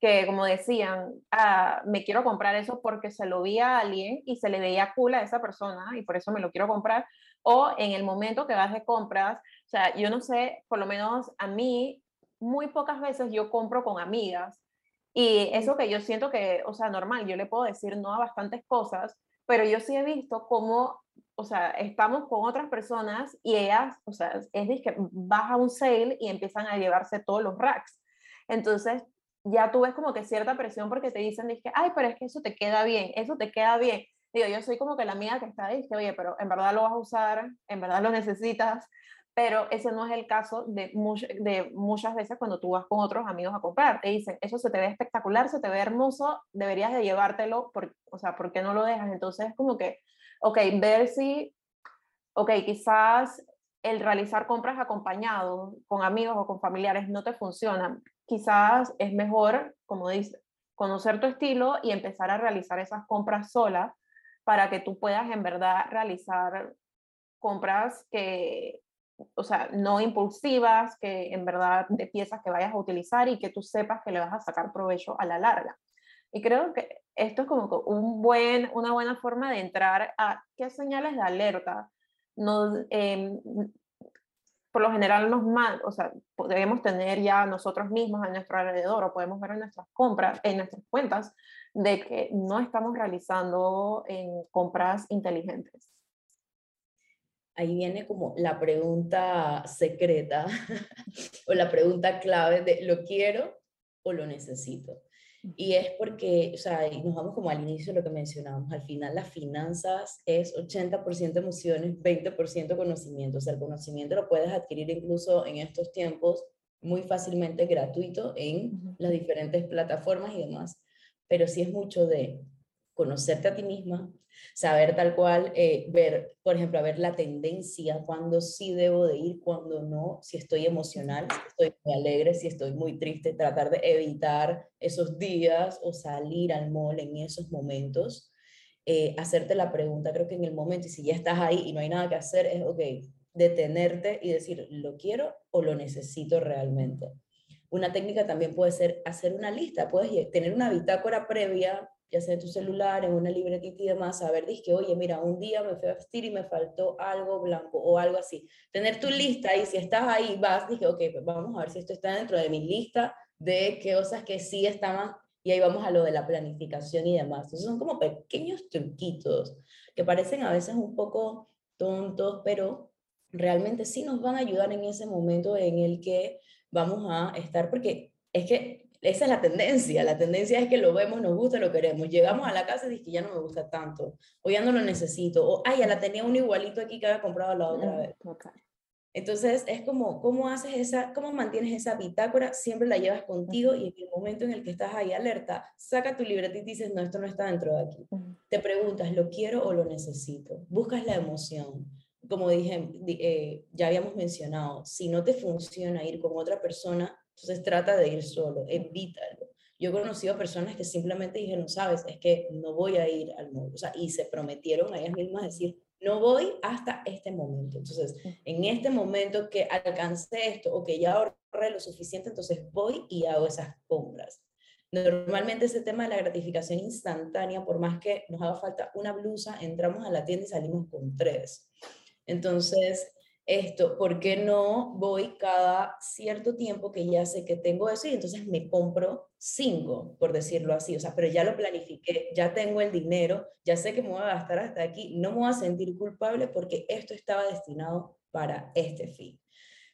S1: que, como decían, ah, me quiero comprar eso porque se lo vi a alguien y se le veía cool a esa persona y por eso me lo quiero comprar, o en el momento que vas de compras, o sea, yo no sé, por lo menos a mí, muy pocas veces yo compro con amigas y eso que yo siento que, o sea, normal, yo le puedo decir no a bastantes cosas, pero yo sí he visto cómo, o sea, estamos con otras personas y ellas, o sea, es que baja un sale y empiezan a llevarse todos los racks. Entonces, ya tú ves como que cierta presión porque te dicen, dije, ay, pero es que eso te queda bien, eso te queda bien. Digo, yo soy como que la amiga que está ahí, dije, oye, pero en verdad lo vas a usar, en verdad lo necesitas, pero ese no es el caso de, de muchas veces cuando tú vas con otros amigos a comprar. Te dicen, eso se te ve espectacular, se te ve hermoso, deberías de llevártelo, por, o sea, ¿por qué no lo dejas? Entonces, como que, ok, ver si, ok, quizás el realizar compras acompañados con amigos o con familiares no te funciona. Quizás es mejor, como dice, conocer tu estilo y empezar a realizar esas compras solas para que tú puedas en verdad realizar compras que o sea, no impulsivas, que en verdad de piezas que vayas a utilizar y que tú sepas que le vas a sacar provecho a la larga. Y creo que esto es como un buen, una buena forma de entrar a qué señales de alerta nos, em, por lo general nos mal, o sea, debemos tener ya nosotros mismos a nuestro alrededor o podemos ver en nuestras compras, en nuestras cuentas, de que no estamos realizando en compras inteligentes
S3: ahí viene como la pregunta secreta o la pregunta clave de ¿lo quiero o lo necesito? Y es porque, o sea, nos vamos como al inicio de lo que mencionábamos, al final las finanzas es 80% emociones, 20% conocimiento, o sea, el conocimiento lo puedes adquirir incluso en estos tiempos muy fácilmente gratuito en las diferentes plataformas y demás, pero sí es mucho de conocerte a ti misma, saber tal cual, eh, ver, por ejemplo, a ver la tendencia, cuándo sí debo de ir, cuándo no, si estoy emocional, si estoy muy alegre, si estoy muy triste, tratar de evitar esos días o salir al mall en esos momentos. Eh, hacerte la pregunta, creo que en el momento, y si ya estás ahí y no hay nada que hacer, es, ok, detenerte y decir, ¿lo quiero o lo necesito realmente? Una técnica también puede ser hacer una lista, puedes tener una bitácora previa ya sea en tu celular, en una libretita y demás, saber, que oye, mira, un día me fui a vestir y me faltó algo blanco o algo así. Tener tu lista y si estás ahí, vas, dije, ok, pues vamos a ver si esto está dentro de mi lista de qué cosas que sí estaban y ahí vamos a lo de la planificación y demás. Entonces son como pequeños truquitos que parecen a veces un poco tontos, pero realmente sí nos van a ayudar en ese momento en el que vamos a estar, porque es que esa es la tendencia. La tendencia es que lo vemos, nos gusta, lo queremos. Llegamos a la casa y dice que ya no me gusta tanto, o ya no lo necesito, o ay, ya la tenía un igualito aquí que había comprado la otra mm, vez. Entonces es como, ¿cómo haces esa, cómo mantienes esa bitácora? Siempre la llevas contigo y en el momento en el que estás ahí alerta, saca tu libretita y dices, no, esto no está dentro de aquí. Te preguntas, ¿lo quiero o lo necesito? Buscas la emoción. Como dije, eh, ya habíamos mencionado, si no te funciona ir con otra persona, entonces trata de ir solo, evítalo. Yo he conocido personas que simplemente dijeron, sabes, es que no voy a ir al mall, o sea, y se prometieron a ellas mismas decir, no voy hasta este momento. Entonces, en este momento que alcancé esto o que ya ahorré lo suficiente, entonces voy y hago esas compras. Normalmente ese tema de la gratificación instantánea, por más que nos haga falta una blusa, entramos a la tienda y salimos con tres. Entonces, esto, ¿por qué no voy cada cierto tiempo que ya sé que tengo eso y entonces me compro cinco, por decirlo así? O sea, pero ya lo planifiqué, ya tengo el dinero, ya sé que me voy a gastar hasta aquí, no me voy a sentir culpable porque esto estaba destinado para este fin.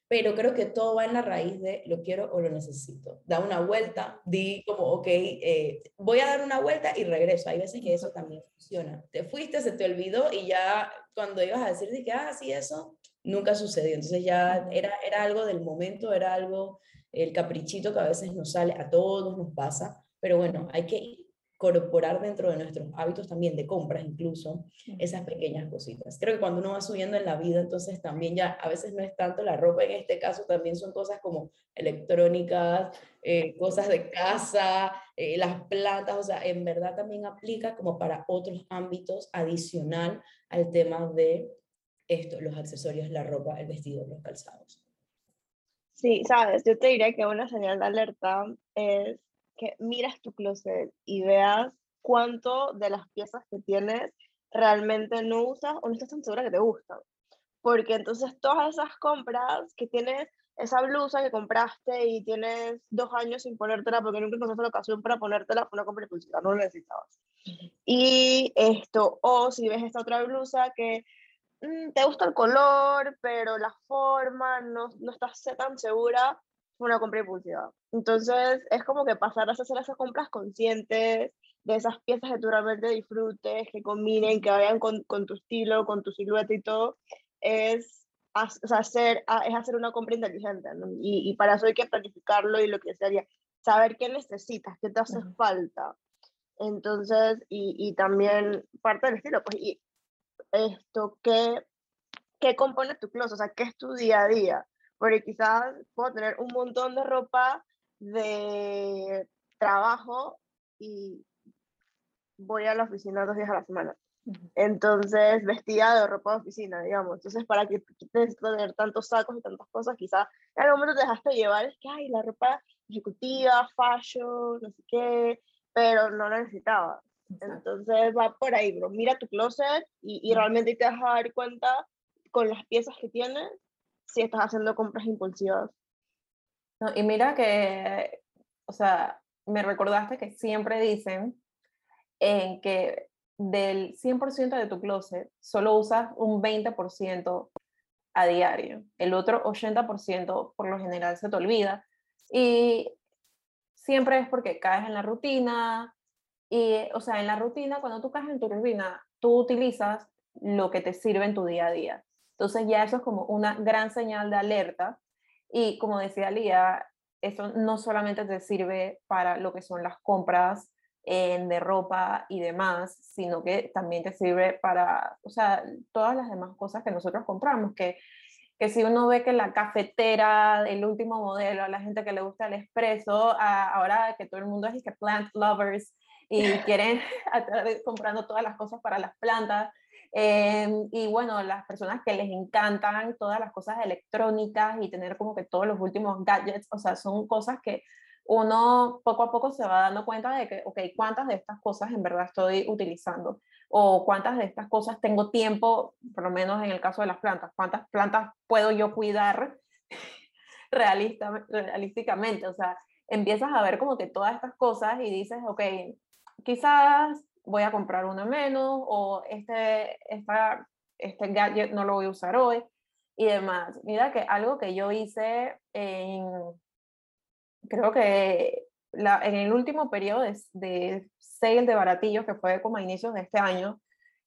S3: Pero creo que todo va en la raíz de lo quiero o lo necesito. Da una vuelta, di como, ok, eh, voy a dar una vuelta y regreso. Hay veces que eso también funciona. Te fuiste, se te olvidó y ya cuando ibas a decir de que, ah, sí, eso, nunca sucedió. Entonces ya era, era algo del momento, era algo, el caprichito que a veces nos sale, a todos nos pasa, pero bueno, hay que incorporar dentro de nuestros hábitos también de compras incluso esas pequeñas cositas. Creo que cuando uno va subiendo en la vida, entonces también ya a veces no es tanto la ropa, en este caso también son cosas como electrónicas, eh, cosas de casa, eh, las plantas, o sea, en verdad también aplica como para otros ámbitos adicional al tema de esto, los accesorios, la ropa, el vestido, los calzados.
S2: Sí, sabes, yo te diría que una señal de alerta es que miras tu closet y veas cuánto de las piezas que tienes realmente no usas o no estás tan segura que te gustan. Porque entonces todas esas compras que tienes, esa blusa que compraste y tienes dos años sin ponértela porque nunca encontraste la ocasión para ponértela, fue una compra impulsiva, no lo necesitabas. Y esto, o si ves esta otra blusa que te gusta el color, pero la forma, no, no estás tan segura, fue una compra impulsiva. Entonces, es como que pasar a hacer esas compras conscientes, de esas piezas que tú realmente disfrutes, que combinen, que vayan con, con tu estilo, con tu silueta y todo, es, hacer, es hacer una compra inteligente. Y, y, para eso hay que planificarlo y lo que sería saber qué necesitas, qué te hace falta. Entonces, y, y, también parte del estilo, pues, y esto, ¿qué, qué compone tu closet? O sea, ¿qué es tu día a día? Porque quizás puedo tener un montón de ropa de trabajo y voy a la oficina dos días a la semana. Entonces, vestida de ropa de oficina, digamos. Entonces, para que necesites tener tantos sacos y tantas cosas, quizás en algún momento te dejaste llevar, es que, hay la ropa ejecutiva, fashion, no sé qué, pero no la necesitaba. Entonces va por ahí, bro. Mira tu closet y, y realmente te vas a dar cuenta con las piezas que tienes si estás haciendo compras impulsivas.
S1: No, y mira que, o sea, me recordaste que siempre dicen en que del 100% de tu closet solo usas un 20% a diario. El otro 80% por lo general se te olvida. Y siempre es porque caes en la rutina, y, o sea, en la rutina, cuando tú caes en tu rutina, tú utilizas lo que te sirve en tu día a día. Entonces ya eso es como una gran señal de alerta. Y como decía Lía, eso no solamente te sirve para lo que son las compras de ropa y demás, sino que también te sirve para, o sea, todas las demás cosas que nosotros compramos, que, que si uno ve que la cafetera, el último modelo, a la gente que le gusta el espresso, ahora que todo el mundo es que plant lovers, y quieren comprando todas las cosas para las plantas. Em, y bueno, las personas que les encantan todas las cosas electrónicas y tener como que todos los últimos gadgets, o sea, son cosas que uno poco a poco se va dando cuenta de que, ok, ¿cuántas de estas cosas en verdad estoy utilizando? O cuántas de estas cosas tengo tiempo, por lo menos en el caso de las plantas, cuántas plantas puedo yo cuidar realista, realísticamente. O sea, empiezas a ver como que todas estas cosas y dices, ok, quizás voy a comprar una menos o este, esta, este gadget no lo voy a usar hoy y demás. Mira que algo que yo hice en, creo que en el último periodo de, de sale de baratillos, que fue como a inicios de este año,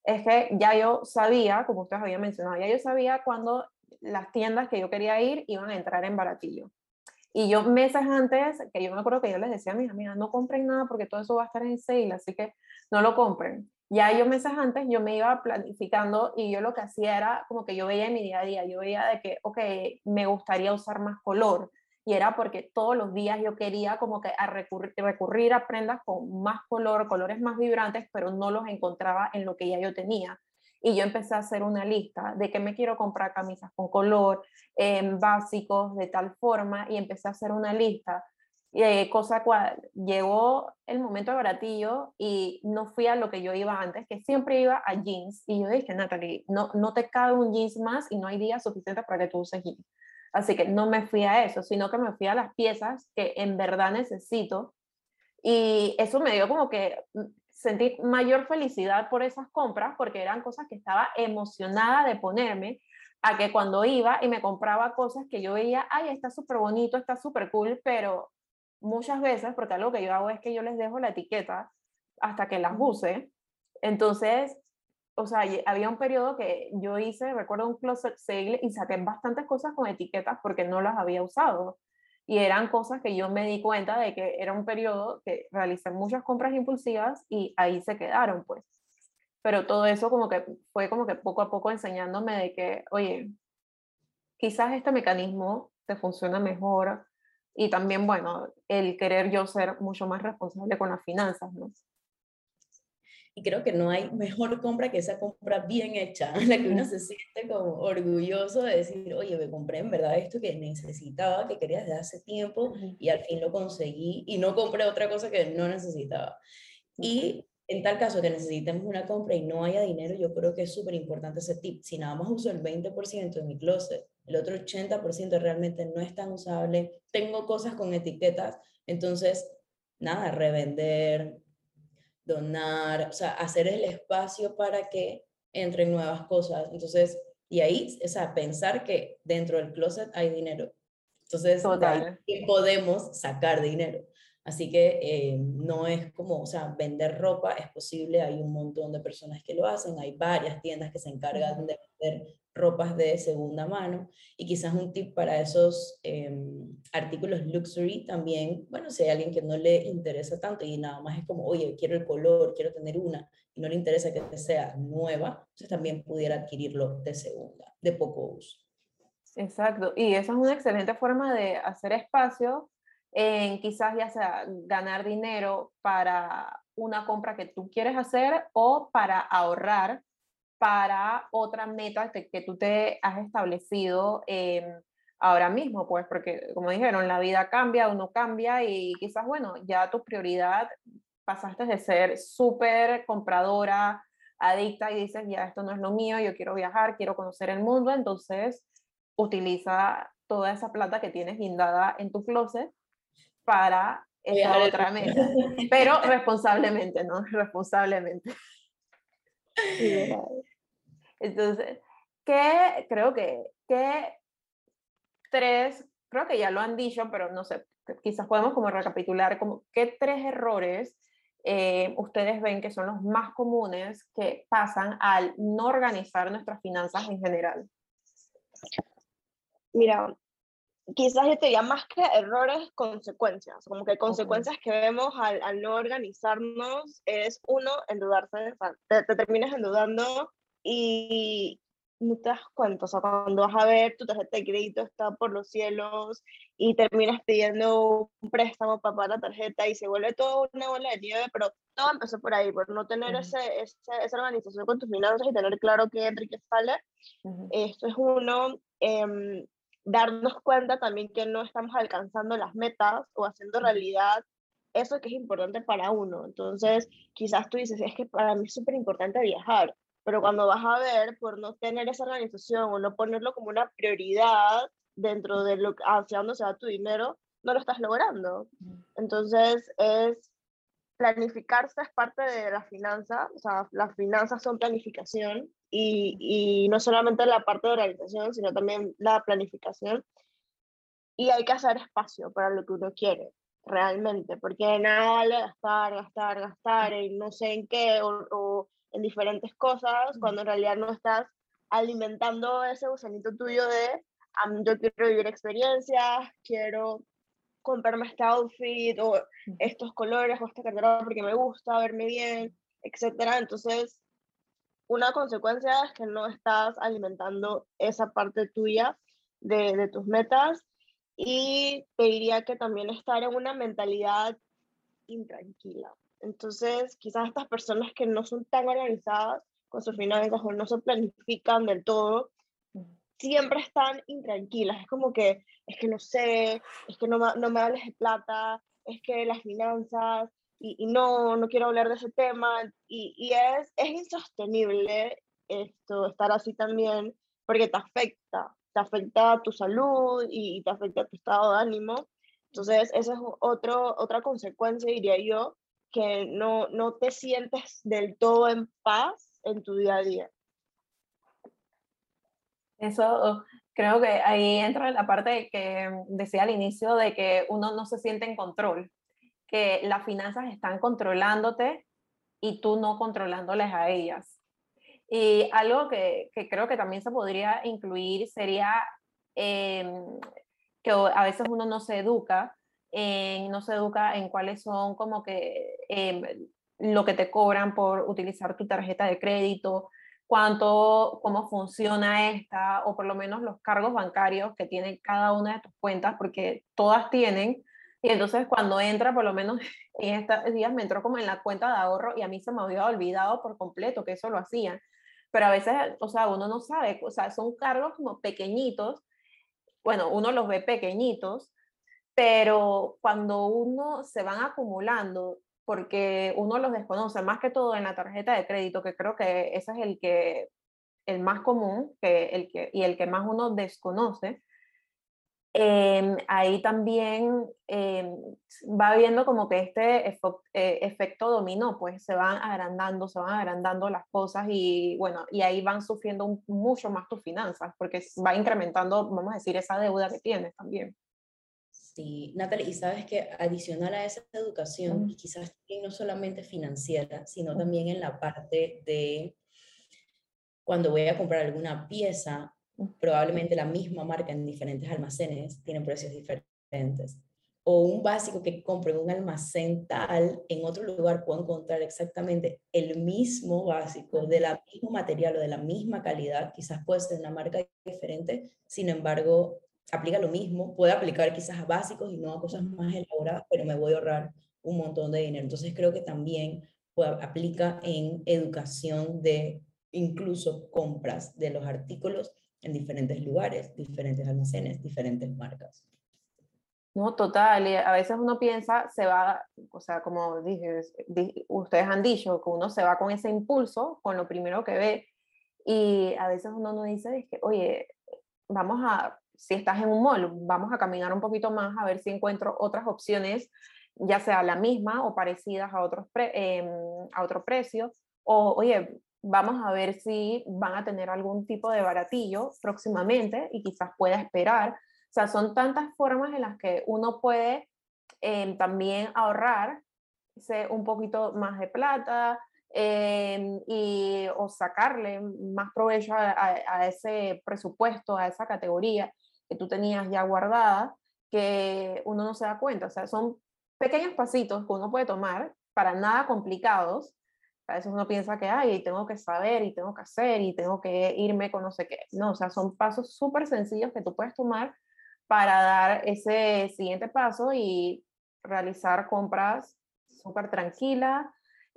S1: es que ya yo sabía, como ustedes habían mencionado, ya yo sabía cuando las tiendas que yo quería ir iban a entrar en baratillo. Y yo meses antes, que yo me acuerdo que yo les decía a mis amigas, no compren nada porque todo eso va a estar en sale, así que no lo compren. Ya yo meses antes yo me iba planificando y yo lo que hacía era como que yo veía en mi día a día, yo veía de que, ok, me gustaría usar más color. Y era porque todos los días yo quería como que a recurrir, recurrir a prendas con más color, colores más vibrantes, pero no los encontraba en lo que ya yo tenía y yo empecé a hacer una lista de que me quiero comprar camisas con color, eh, básicos, de tal forma, y empecé a hacer una lista. Eh, cosa cual, llegó el momento de baratillo y no fui a lo que yo iba antes, que siempre iba a jeans. Y yo dije, Natalie, no, no te cabe un jeans más y no hay días suficientes para que tú uses jeans. Así que no me fui a eso, sino que me fui a las piezas que en verdad necesito. Y eso me dio como que mm, sentí mayor felicidad por esas compras porque eran cosas que estaba emocionada de ponerme a que cuando iba y me compraba cosas que yo veía, ay, está súper bonito, está súper cool, pero muchas veces, porque algo que yo hago es que yo les dejo la etiqueta hasta que las use. Entonces, o sea, había un periodo que yo hice, recuerdo un closet sale y saqué bastantes cosas con etiquetas porque no las había usado. Y eran cosas que yo me di cuenta de que era un periodo que realicé muchas compras impulsivas y ahí se quedaron, pues. Pero todo eso como que fue como que poco a poco enseñándome de que, oye, quizás este mecanismo te funciona mejor y también, bueno, el querer yo ser mucho más responsable con las finanzas, ¿no?
S3: Y creo que no hay mejor compra que esa compra bien hecha, en la que uno se siente como orgulloso de decir, oye, me compré en verdad esto que necesitaba, que quería desde hace tiempo y al fin lo conseguí y no compré otra cosa que no necesitaba. Y en tal caso que necesitemos una compra y no haya dinero, yo creo que es súper importante ese tip. Si nada más uso el 20% de mi closet, el otro 80% realmente no es tan usable, tengo cosas con etiquetas, entonces, nada, revender, donar, o sea, hacer el espacio para que entren nuevas cosas. Entonces, y ahí, o sea, pensar que dentro del closet hay dinero. Entonces, podemos sacar dinero. Así que eh, no es como, o sea, vender ropa es posible, hay un montón de personas que lo hacen, hay varias tiendas que se encargan de vender ropas de segunda mano y quizás un tip para esos em, artículos luxury también, bueno, si hay alguien que no le interesa tanto y nada más es como, oye, quiero el color, quiero tener una y no le interesa que sea nueva, entonces también pudiera adquirirlo de segunda, de poco uso.
S1: Exacto, y esa es una excelente forma de hacer espacio en quizás ya sea ganar dinero para una compra que tú quieres hacer o para ahorrar para otra meta que, que tú te has establecido em, ahora mismo, pues porque como dijeron, la vida cambia, uno cambia y quizás, bueno, ya tu prioridad pasaste de ser súper compradora, adicta y dices, ya esto no es lo mío, yo quiero viajar, quiero conocer el mundo, entonces utiliza toda esa plata que tienes guindada en tu closet para esa otra meta, pero responsablemente, ¿no? Responsablemente. Entonces, ¿qué creo que, qué tres, creo que ya lo han dicho, pero no sé, quizás podemos como recapitular, como qué tres errores eh, ustedes ven que son los más comunes que pasan al no organizar nuestras finanzas en general?
S2: Mira, quizás yo te diría más que errores, consecuencias. Como que consecuencias que vemos al, al, no organizarnos es, uno, endeudarse. te, te terminas endeudando y no te das cuenta, o sea, cuando vas a ver tu tarjeta de crédito está por los cielos y terminas pidiendo un préstamo para pagar la tarjeta y se vuelve todo una bola de nieve, pero todo empezó por ahí, por no tener ese, esa organización con tus finanzas y tener claro qué entra y qué sale. Esto es uno, eh, darnos cuenta también que no estamos alcanzando las metas o haciendo realidad eso que es importante para uno. Entonces, quizás tú dices, es que para mí es súper importante viajar, pero cuando vas a ver, por no tener esa organización o no ponerlo como una prioridad dentro de lo hacia dónde se va tu dinero, no lo estás logrando. Entonces, es planificarse es parte de la finanza, o sea, las finanzas son planificación y, y, no solamente la parte de organización, sino también la planificación. Y hay que hacer espacio para lo que uno quiere, realmente, porque nada vale gastar, gastar, gastar y no sé en qué, o, o en diferentes cosas, cuando en realidad no estás alimentando ese gusanito tuyo de yo quiero vivir experiencias, quiero comprarme este outfit o estos colores o esta cartera porque me gusta verme bien, etcétera. Entonces, una consecuencia es que no estás alimentando esa parte tuya de, de tus metas y te diría que también estar en una mentalidad intranquila. Entonces, quizás estas personas que no son tan organizadas con sus finanzas o no se planifican del todo, siempre están intranquilas. Es como que, es que no sé, es que no, no me hables de plata, es que las finanzas, y, no, no quiero hablar de ese tema. Y, y, es, es insostenible esto, estar así también, porque te afecta, te afecta tu salud y, te afecta tu estado de ánimo. Entonces, esa es otro, otra consecuencia, diría yo, que no, no te sientes del todo en paz en tu día a día.
S1: Eso creo que ahí entra la parte que decía al inicio de que uno no se siente en control, que las finanzas están controlándote y tú no controlándoles a ellas. Y algo que, que creo que también se podría incluir sería em, que a veces uno no se educa, no se educa en cuáles son como que em, lo que te cobran por utilizar tu tarjeta de crédito, cuánto, cómo funciona esta, o por lo menos los cargos bancarios que tiene cada una de tus cuentas, porque todas tienen. Y entonces cuando entra, por lo menos en estos días me entró como en la cuenta de ahorro y a mí se me había olvidado por completo que eso lo hacían. Pero a veces, o sea, uno no sabe, o sea, son cargos como pequeñitos. Bueno, uno los ve pequeñitos, pero cuando uno se van acumulando porque uno los desconoce, más que todo en la tarjeta de crédito, que creo que ese es el que el más común que el que, y el que más uno desconoce. Em, ahí también em, va viendo como que este eh, efecto dominó, pues se van agrandando, se van agrandando las cosas y bueno, y ahí van sufriendo mucho más tus finanzas, porque va incrementando, vamos a decir, esa deuda que tienes también.
S3: Sí, Natalie, y sabes que adicional a esa educación, y quizás no solamente financiera, sino también en la parte de cuando voy a comprar alguna pieza, probablemente la misma marca en diferentes almacenes tienen precios diferentes. O un básico que compro en un almacén tal, en otro lugar puedo encontrar exactamente el mismo básico, de la mismo material o de la misma calidad, quizás puede ser una marca diferente, sin embargo, aplica lo mismo, puede aplicar quizás a básicos y no a cosas más elaboradas, pero me voy a ahorrar un montón de dinero. Entonces creo que también aplica en educación de incluso compras de los artículos en diferentes lugares, diferentes almacenes, diferentes marcas.
S1: No, total, y a veces uno piensa, se va, o sea, como dije, ustedes han dicho, que uno se va con ese impulso, con lo primero que ve, y a veces uno no dice, que, oye, vamos a si estás en un mall, vamos a caminar un poquito más a ver si encuentro otras opciones, ya sea la misma o parecidas a, otros em, a otro precio, o oye, vamos a ver si van a tener algún tipo de baratillo próximamente y quizás pueda esperar. O sea, son tantas formas en las que uno puede em, también ahorrar un poquito más de plata, em, y, o sacarle más provecho a, ese presupuesto, a esa categoría que tú tenías ya guardada que uno no se da cuenta. O sea, son pequeños pasitos que uno puede tomar, para nada complicados. A veces uno piensa que, ay, tengo que saber y tengo que hacer y tengo que irme con no sé qué. No, o sea, son pasos súper sencillos que tú puedes tomar para dar ese siguiente paso y realizar compras súper tranquilas.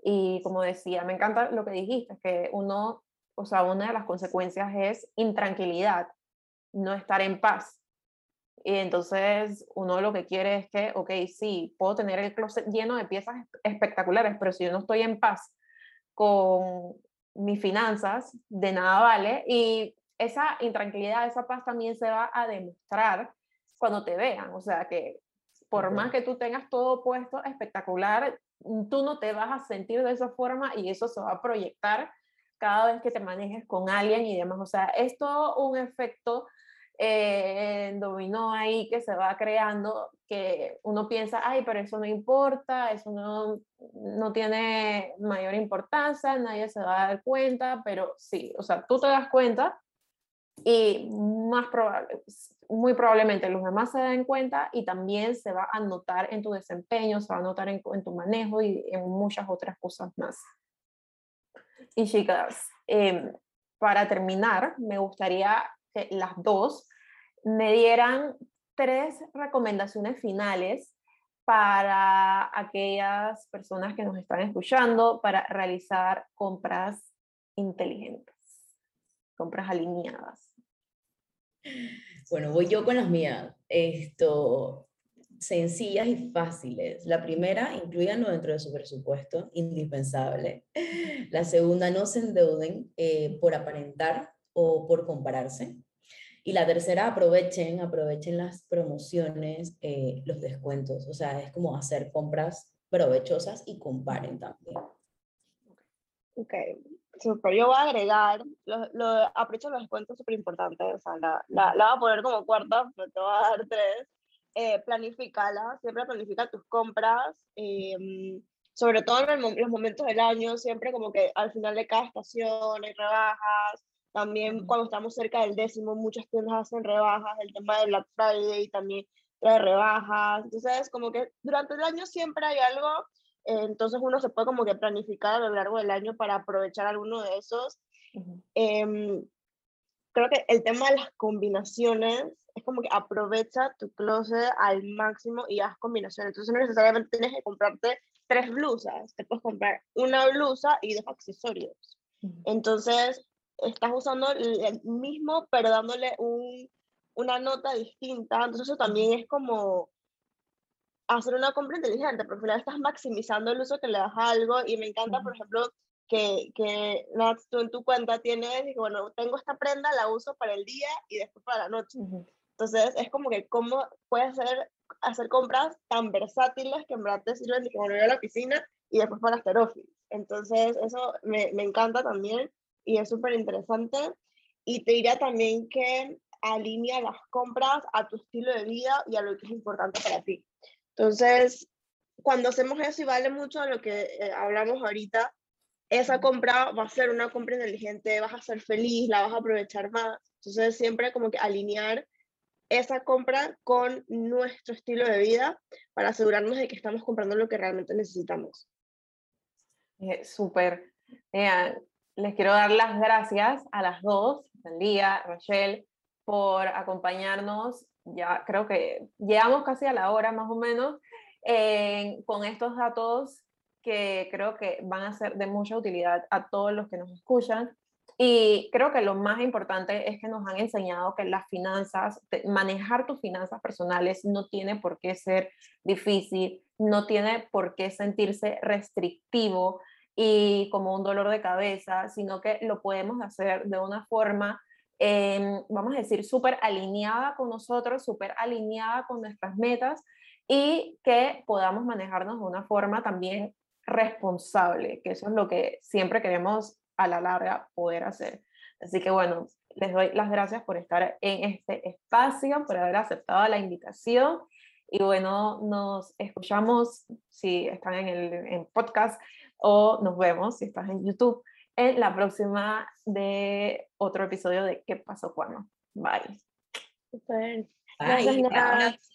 S1: Y como decía, me encanta lo que dijiste, que uno, o sea, una de las consecuencias es intranquilidad no estar en paz. Y entonces uno lo que quiere es que, ok, sí, puedo tener el closet lleno de piezas espectaculares, pero si yo no estoy en paz con mis finanzas, de nada vale. Y esa intranquilidad, esa paz también se va a demostrar cuando te vean. O sea que por más que tú tengas todo puesto espectacular, tú no te vas a sentir de esa forma y eso se va a proyectar cada vez que te manejes con alguien y demás. O sea, es todo un efecto eh, dominó ahí que se va creando, que uno piensa, ay, pero eso no importa, eso no, no tiene mayor importancia, nadie se va a dar cuenta, pero sí, o sea, tú te das cuenta y más probable, muy probablemente los demás se den cuenta y también se va a notar en tu desempeño, se va a notar en, en tu manejo y en muchas otras cosas más. Y chicas, eh, para terminar, me gustaría las dos me dieran tres recomendaciones finales para aquellas personas que nos están escuchando para realizar compras inteligentes, compras alineadas.
S3: Bueno, voy yo con las mías. Esto, sencillas y fáciles. La primera, incluyanlo dentro de su presupuesto, indispensable. La segunda, no se endeuden eh, por aparentar o por compararse. Y la tercera, aprovechen, aprovechen las promociones, eh, los descuentos. O sea, es como hacer compras provechosas y comparen también.
S2: Ok, super. Yo voy a agregar, lo, lo aprovecho los descuentos súper importantes. O sea, la, la, la, voy a poner como cuarta, pero te voy a dar tres. Eh, planifícala, siempre planifica tus compras. Eh, sobre todo en los momentos del año, siempre como que al final de cada estación hay rebajas, también cuando estamos cerca del décimo, muchas tiendas hacen rebajas, el tema de Black Friday también trae rebajas, entonces como que durante el año siempre hay algo, eh, entonces uno se puede como que planificar a lo largo del año para aprovechar alguno de esos. Em, creo que el tema de las combinaciones es como que aprovecha tu closet al máximo y haz combinaciones, entonces no necesariamente tienes que comprarte tres blusas, te puedes comprar una blusa y dos accesorios. Entonces, estás usando el mismo, pero dándole un, una nota distinta. Entonces eso también es como hacer una compra inteligente, porque al final estás maximizando el uso que le das a algo y me encanta, por ejemplo, que, que Nats, tú en tu cuenta tienes, y bueno, tengo esta prenda, la uso para el día y después para la noche. Entonces es como que cómo puedes hacer, hacer compras tan versátiles que en verdad te sirven de que volver a la piscina y después para hacer office. Entonces eso me, me encanta también y es súper interesante. Y te diría también que alinea las compras a tu estilo de vida y a lo que es importante para ti. Entonces, cuando hacemos eso y vale mucho lo que eh, hablamos ahorita, esa compra va a ser una compra inteligente, vas a ser feliz, la vas a aprovechar más. Entonces, siempre como que alinear esa compra con nuestro estilo de vida para asegurarnos de que estamos comprando lo que realmente necesitamos.
S1: Eh, Súper. Les quiero dar las gracias a las dos, Sandía, Rochelle, por acompañarnos. Ya creo que llegamos casi a la hora más o menos con estos datos que creo que van a ser de mucha utilidad a todos los que nos escuchan. Y creo que lo más importante es que nos han enseñado que las finanzas, manejar tus finanzas personales no tiene por qué ser difícil, no tiene por qué sentirse restrictivo, y como un dolor de cabeza, sino que lo podemos hacer de una forma, em, vamos a decir, súper alineada con nosotros, súper alineada con nuestras metas y que podamos manejarnos de una forma también responsable, que eso es lo que siempre queremos a la larga poder hacer. Así que bueno, les doy las gracias por estar en este espacio, por haber aceptado la invitación. Y bueno, nos escuchamos si están en el en podcast o nos vemos si estás en YouTube en la próxima de otro episodio de ¿Qué pasó cuando? Bye.
S2: Bye. Gracias.